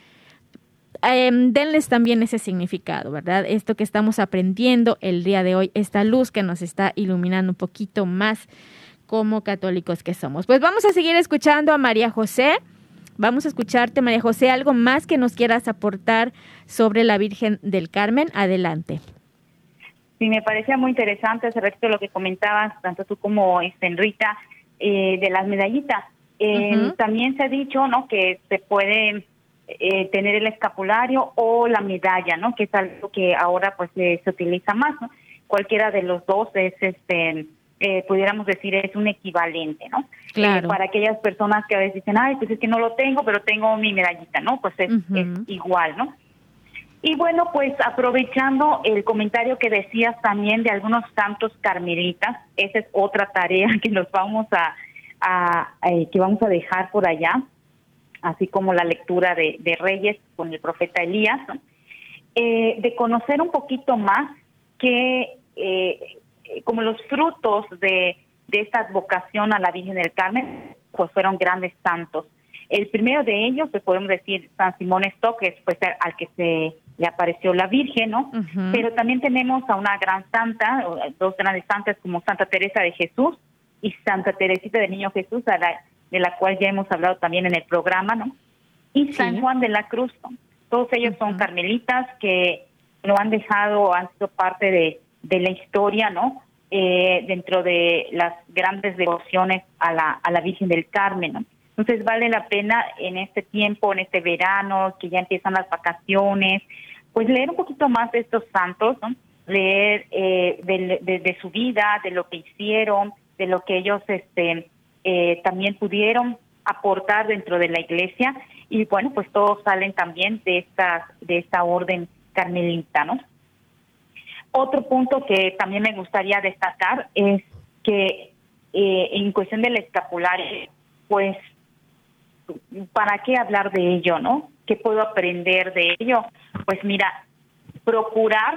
em, denles también ese significado, ¿verdad? Esto que estamos aprendiendo el día de hoy, esta luz que nos está iluminando un poquito más como católicos que somos. Pues vamos a seguir escuchando a María José. Vamos a escucharte, María José, algo más que nos quieras aportar sobre la Virgen del Carmen. Adelante. Sí, me parecía muy interesante ese respecto lo que comentabas, tanto tú como este, Rita, eh, de las medallitas. Eh, también se ha dicho, ¿no?, que se puede eh, tener el escapulario o la medalla, ¿no?, que es algo que ahora pues se utiliza más, ¿no? Cualquiera de los dos es este eh, pudiéramos decir, es un equivalente, ¿no? Claro. Eh, para aquellas personas que a veces dicen, ay, pues es que no lo tengo, pero tengo mi medallita, ¿no? Pues es, igual, ¿no? Y bueno, pues aprovechando el comentario que decías también de algunos santos carmelitas, esa es otra tarea que nos vamos a, a eh, que vamos a dejar por allá, así como la lectura de, de Reyes con el profeta Elías, de conocer un poquito más que eh, como los frutos de, de esta advocación a la Virgen del Carmen, pues fueron grandes santos. El primero de ellos, pues podemos decir San Simón Stock, que fue al que se le apareció la Virgen, ¿no? Pero también tenemos a una gran santa, dos grandes santas como Santa Teresa de Jesús y Santa Teresita del Niño Jesús, de la cual ya hemos hablado también en el programa, ¿no? Y San Juan de la Cruz, Todos ellos son carmelitas que lo han dejado, han sido parte de, de la historia, ¿no? Eh, dentro de las grandes devociones a la, a la Virgen del Carmen, ¿no? Entonces vale la pena en este tiempo, en este verano, que ya empiezan las vacaciones, pues leer un poquito más de estos santos, leer eh, de, su vida, de lo que hicieron, de lo que ellos este, eh, también pudieron aportar dentro de la iglesia y bueno, pues todos salen también de esta, de esta orden carmelita, ¿no? Otro punto que también me gustaría destacar es que eh, en cuestión del escapulario, pues, ¿para qué hablar de ello, no? ¿Qué puedo aprender de ello? Pues mira, procurar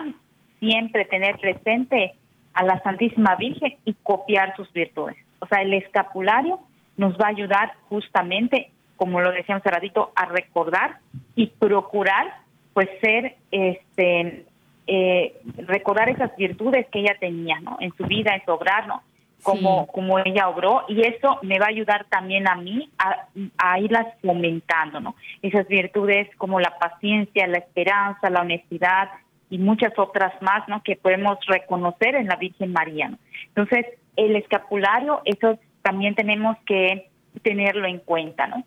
siempre tener presente a la Santísima Virgen y copiar sus virtudes. O sea, el escapulario nos va a ayudar justamente, como lo decíamos hace a recordar y procurar, pues, ser, este, eh, recordar esas virtudes que ella tenía, ¿no? En su vida, en su obrar, ¿no? como, como ella obró y eso me va a ayudar también a mí a, a, irlas fomentando, ¿no? Esas virtudes como la paciencia, la esperanza, la honestidad y muchas otras más, ¿no? Que podemos reconocer en la Virgen María, ¿no? Entonces, el escapulario, eso también tenemos que tenerlo en cuenta, ¿no?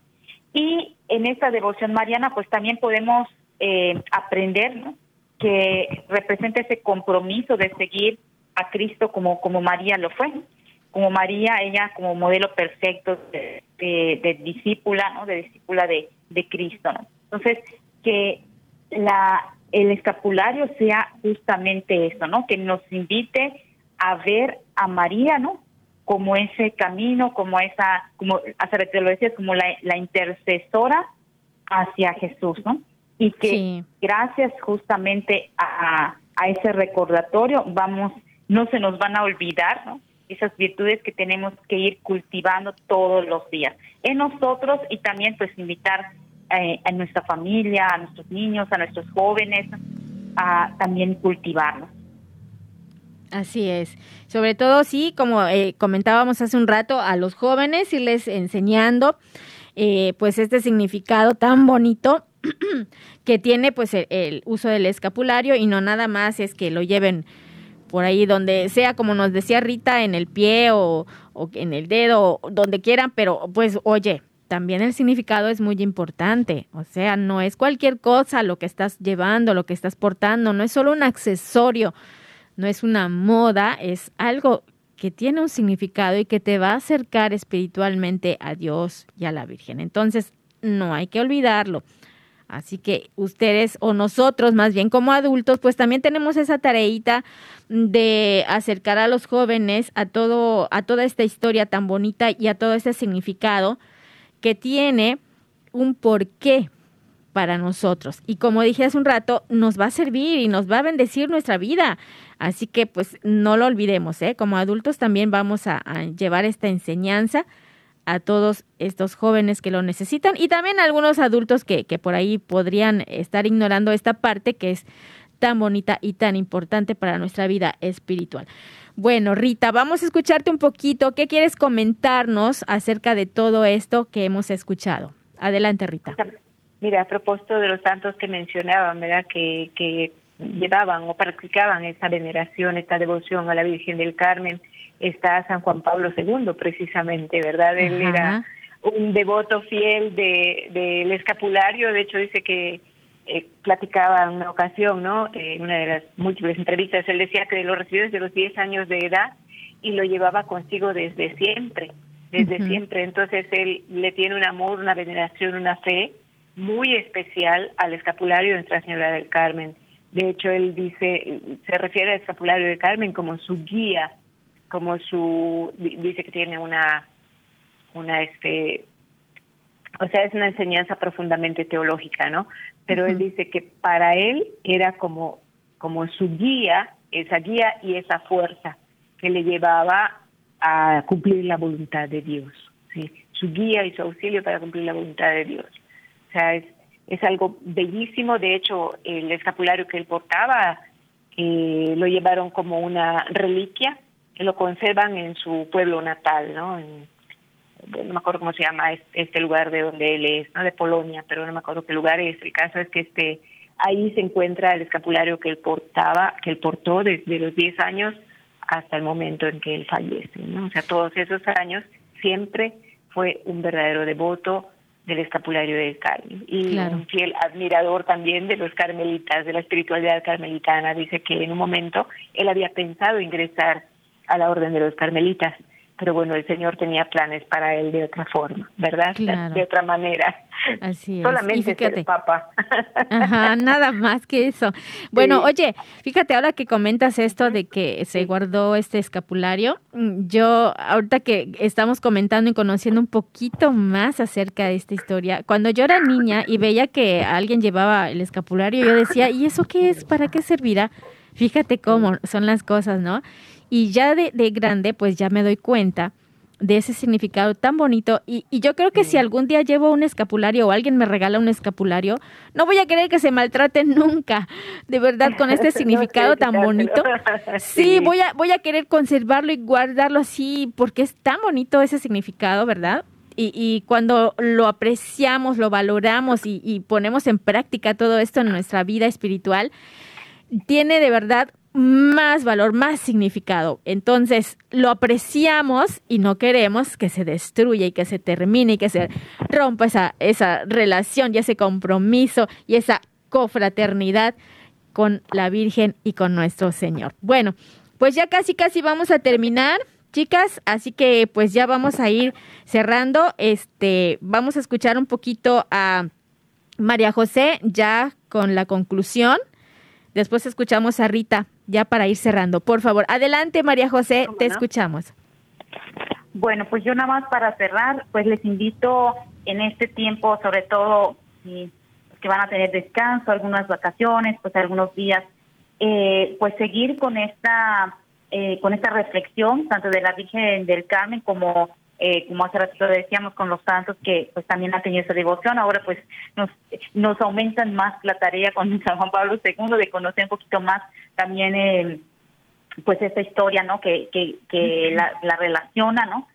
Y en esta devoción mariana, pues también podemos eh, aprender, ¿no? Que representa ese compromiso de seguir a Cristo como, como María lo fue como María, ella como modelo perfecto de, discípula, ¿no? De discípula de, Cristo, ¿no? Entonces, que la el escapulario sea justamente eso, ¿no? Que nos invite a ver a María, ¿no? Como ese camino, como esa, como hace te lo decías, como la, la intercesora hacia Jesús, ¿no? Y que gracias justamente a, a ese recordatorio vamos, no se nos van a olvidar, ¿no? esas virtudes que tenemos que ir cultivando todos los días en nosotros y también pues invitar eh, a nuestra familia, a nuestros niños, a nuestros jóvenes a también cultivarlos. Así es. Sobre todo, sí, como eh, comentábamos hace un rato, a los jóvenes irles enseñando eh, pues este significado tan bonito que tiene pues el, uso del escapulario y no nada más es que lo lleven por ahí donde sea, como nos decía Rita, en el pie o, en el dedo, donde quieran, pero pues oye, también el significado es muy importante. O sea, no es cualquier cosa lo que estás llevando, lo que estás portando, no es solo un accesorio, no es una moda, es algo que tiene un significado y que te va a acercar espiritualmente a Dios y a la Virgen. Entonces, no hay que olvidarlo. Así que ustedes o nosotros, más bien como adultos, pues también tenemos esa tareita de acercar a los jóvenes a todo, a toda esta historia tan bonita y a todo este significado que tiene un porqué para nosotros. Y como dije hace un rato, nos va a servir y nos va a bendecir nuestra vida. Así que pues no lo olvidemos, ¿eh? Como adultos también vamos a, a llevar esta enseñanza a todos estos jóvenes que lo necesitan y también a algunos adultos que, que por ahí podrían estar ignorando esta parte que es tan bonita y tan importante para nuestra vida espiritual. Bueno, Rita, vamos a escucharte un poquito. ¿Qué quieres comentarnos acerca de todo esto que hemos escuchado? Adelante, Rita. Mira, a propósito de los santos que mencionaban, ¿verdad? Que, que llevaban o practicaban esta veneración, esta devoción a la Virgen del Carmen, está San Juan Pablo II, precisamente, ¿verdad? Él era un devoto fiel del de, escapulario, de hecho dice que eh, platicaba en una ocasión, ¿no? En una de las múltiples entrevistas, él decía que lo recibió desde los 10 años de edad y lo llevaba consigo desde siempre, desde siempre. Entonces él le tiene un amor, una veneración, una fe muy especial al escapulario de Nuestra Señora del Carmen. De hecho, él dice, se refiere al escapulario del Carmen como su guía como su dice que tiene una una este o sea es una enseñanza profundamente teológica no pero él dice que para él era como como su guía esa guía y esa fuerza que le llevaba a cumplir la voluntad de Dios sí su guía y su auxilio para cumplir la voluntad de Dios. O sea es es algo bellísimo. De hecho el escapulario que él portaba eh, lo llevaron como una reliquia lo conservan en su pueblo natal, ¿no? En, no me acuerdo cómo se llama este lugar de donde él es, ¿no? De Polonia, pero no me acuerdo qué lugar es. El caso es que este ahí se encuentra el escapulario que él portaba, que él portó desde los 10 años hasta el momento en que él fallece, ¿no? O sea, todos esos años siempre fue un verdadero devoto del escapulario del Carmen y un fiel admirador también de los carmelitas, de la espiritualidad carmelitana. Dice que en un momento él había pensado ingresar a la orden de los carmelitas, pero bueno, el Señor tenía planes para él de otra forma, ¿verdad? De otra manera. Así es. Solamente ser papa. Ajá, nada más que eso. Bueno, oye, fíjate ahora que comentas esto de que se guardó este escapulario, mm, yo ahorita que estamos comentando y conociendo un poquito más acerca de esta historia, cuando yo era niña y veía que alguien llevaba el escapulario, yo decía, ¿y eso qué es? ¿Para qué servirá? Fíjate cómo son las cosas, ¿no? Y ya de, de grande, pues ya me doy cuenta de ese significado tan bonito. Y, y, yo creo que si algún día llevo un escapulario o alguien me regala un escapulario, no voy a querer que se maltrate nunca, de verdad, con este significado tan bonito. Sí, voy a, voy a querer conservarlo y guardarlo así, porque es tan bonito ese significado, ¿verdad? Y, y cuando lo apreciamos, lo valoramos y, y ponemos en práctica todo esto en nuestra vida espiritual, tiene de verdad más valor, más significado. Entonces, lo apreciamos y no queremos que se destruya y que se termine y que se rompa esa, esa relación y ese compromiso y esa cofraternidad con la Virgen y con nuestro Señor. Bueno, pues ya casi casi vamos a terminar, chicas, así que pues ya vamos a ir cerrando. Este, vamos a escuchar un poquito a María José ya con la conclusión. Después escuchamos a Rita ya para ir cerrando. Por favor, adelante María José, te escuchamos. Bueno, pues yo nada más para cerrar, pues les invito en este tiempo, sobre todo si que van a tener descanso, algunas vacaciones, pues algunos días, eh, pues seguir con esta eh, con esta reflexión tanto de la Virgen del Carmen como eh, como hace rato decíamos con los santos que pues también ha tenido esa devoción, ahora pues nos, nos aumentan más la tarea con San Juan Pablo II de conocer un poquito más también eh, pues esta historia, ¿no? Que, que, que la, la relaciona, ¿no?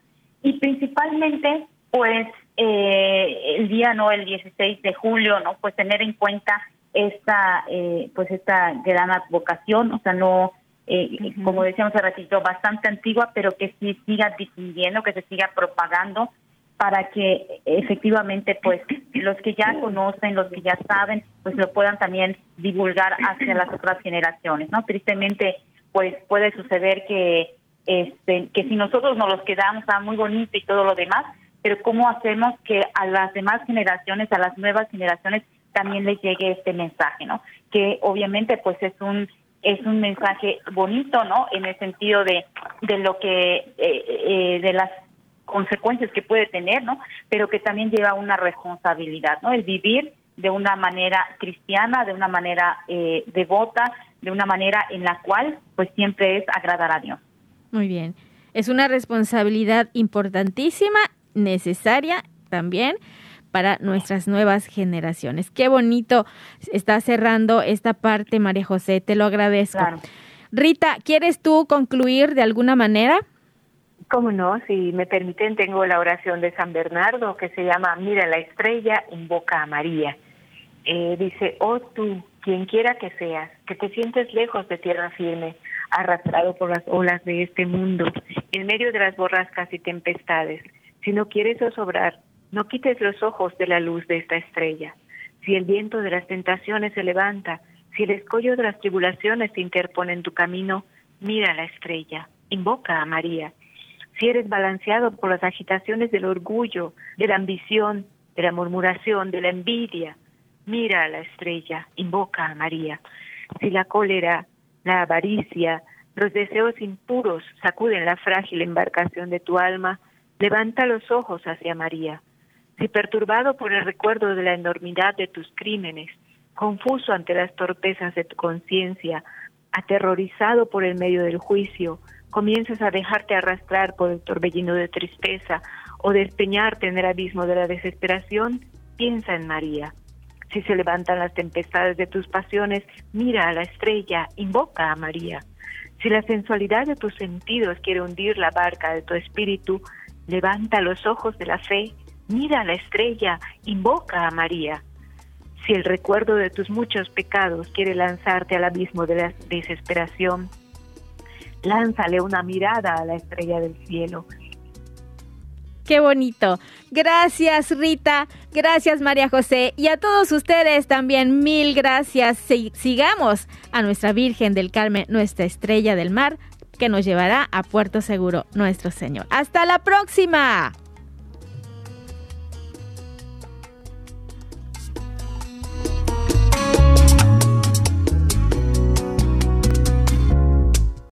Y principalmente pues eh, el día, ¿no? El 16 de julio, ¿no? Pues tener en cuenta esta, eh, pues esta gran advocación, o sea, no eh, como decíamos hace ratito, bastante antigua, pero que sí siga difundiendo, que se siga propagando para que efectivamente pues los que ya conocen, los que ya saben, pues lo puedan también divulgar hacia las otras generaciones, ¿no? Tristemente pues puede suceder que este que si nosotros nos los quedamos a muy bonito y todo lo demás, pero cómo hacemos que a las demás generaciones, a las nuevas generaciones también les llegue este mensaje, ¿no? Que obviamente pues es un es un mensaje bonito, ¿no? En el sentido de, de lo que, eh, eh, de las consecuencias que puede tener, ¿no? Pero que también lleva una responsabilidad, ¿no? El vivir de una manera cristiana, de una manera eh, devota, de una manera en la cual, pues siempre es agradar a Dios. Muy bien. Es una responsabilidad importantísima, necesaria también para nuestras nuevas generaciones. Qué bonito está cerrando esta parte, María José, te lo agradezco. Rita, ¿quieres tú concluir de alguna manera? Cómo no, si me permiten, tengo la oración de San Bernardo que se llama Mira la estrella, invoca a María. Eh, dice, oh tú, quien quiera que seas, que te sientes lejos de tierra firme, arrastrado por las olas de este mundo, en medio de las borrascas y tempestades, si no quieres osobrar, no quites los ojos de la luz de esta estrella. Si el viento de las tentaciones se levanta, si el escollo de las tribulaciones se interpone en tu camino, mira la estrella, invoca a María. Si eres balanceado por las agitaciones del orgullo, de la ambición, de la murmuración, de la envidia, mira a la estrella, invoca a María. Si la cólera, la avaricia, los deseos impuros sacuden la frágil embarcación de tu alma, levanta los ojos hacia María. Si perturbado por el recuerdo de la enormidad de tus crímenes, confuso ante las torpezas de tu conciencia, aterrorizado por el medio del juicio, comienzas a dejarte arrastrar por el torbellino de tristeza o despeñarte en el abismo de la desesperación, piensa en María. Si se levantan las tempestades de tus pasiones, mira a la estrella, invoca a María. Si la sensualidad de tus sentidos quiere hundir la barca de tu espíritu, levanta los ojos de la fe mira la estrella, invoca a María. Si el recuerdo de tus muchos pecados quiere lanzarte al abismo de la desesperación, lánzale una mirada a la estrella del cielo. Qué bonito. Gracias Rita, gracias María José y a todos ustedes también mil gracias. sigamos a nuestra Virgen del Carmen, nuestra estrella del mar, que nos llevará a Puerto Seguro, nuestro Señor. Hasta la próxima.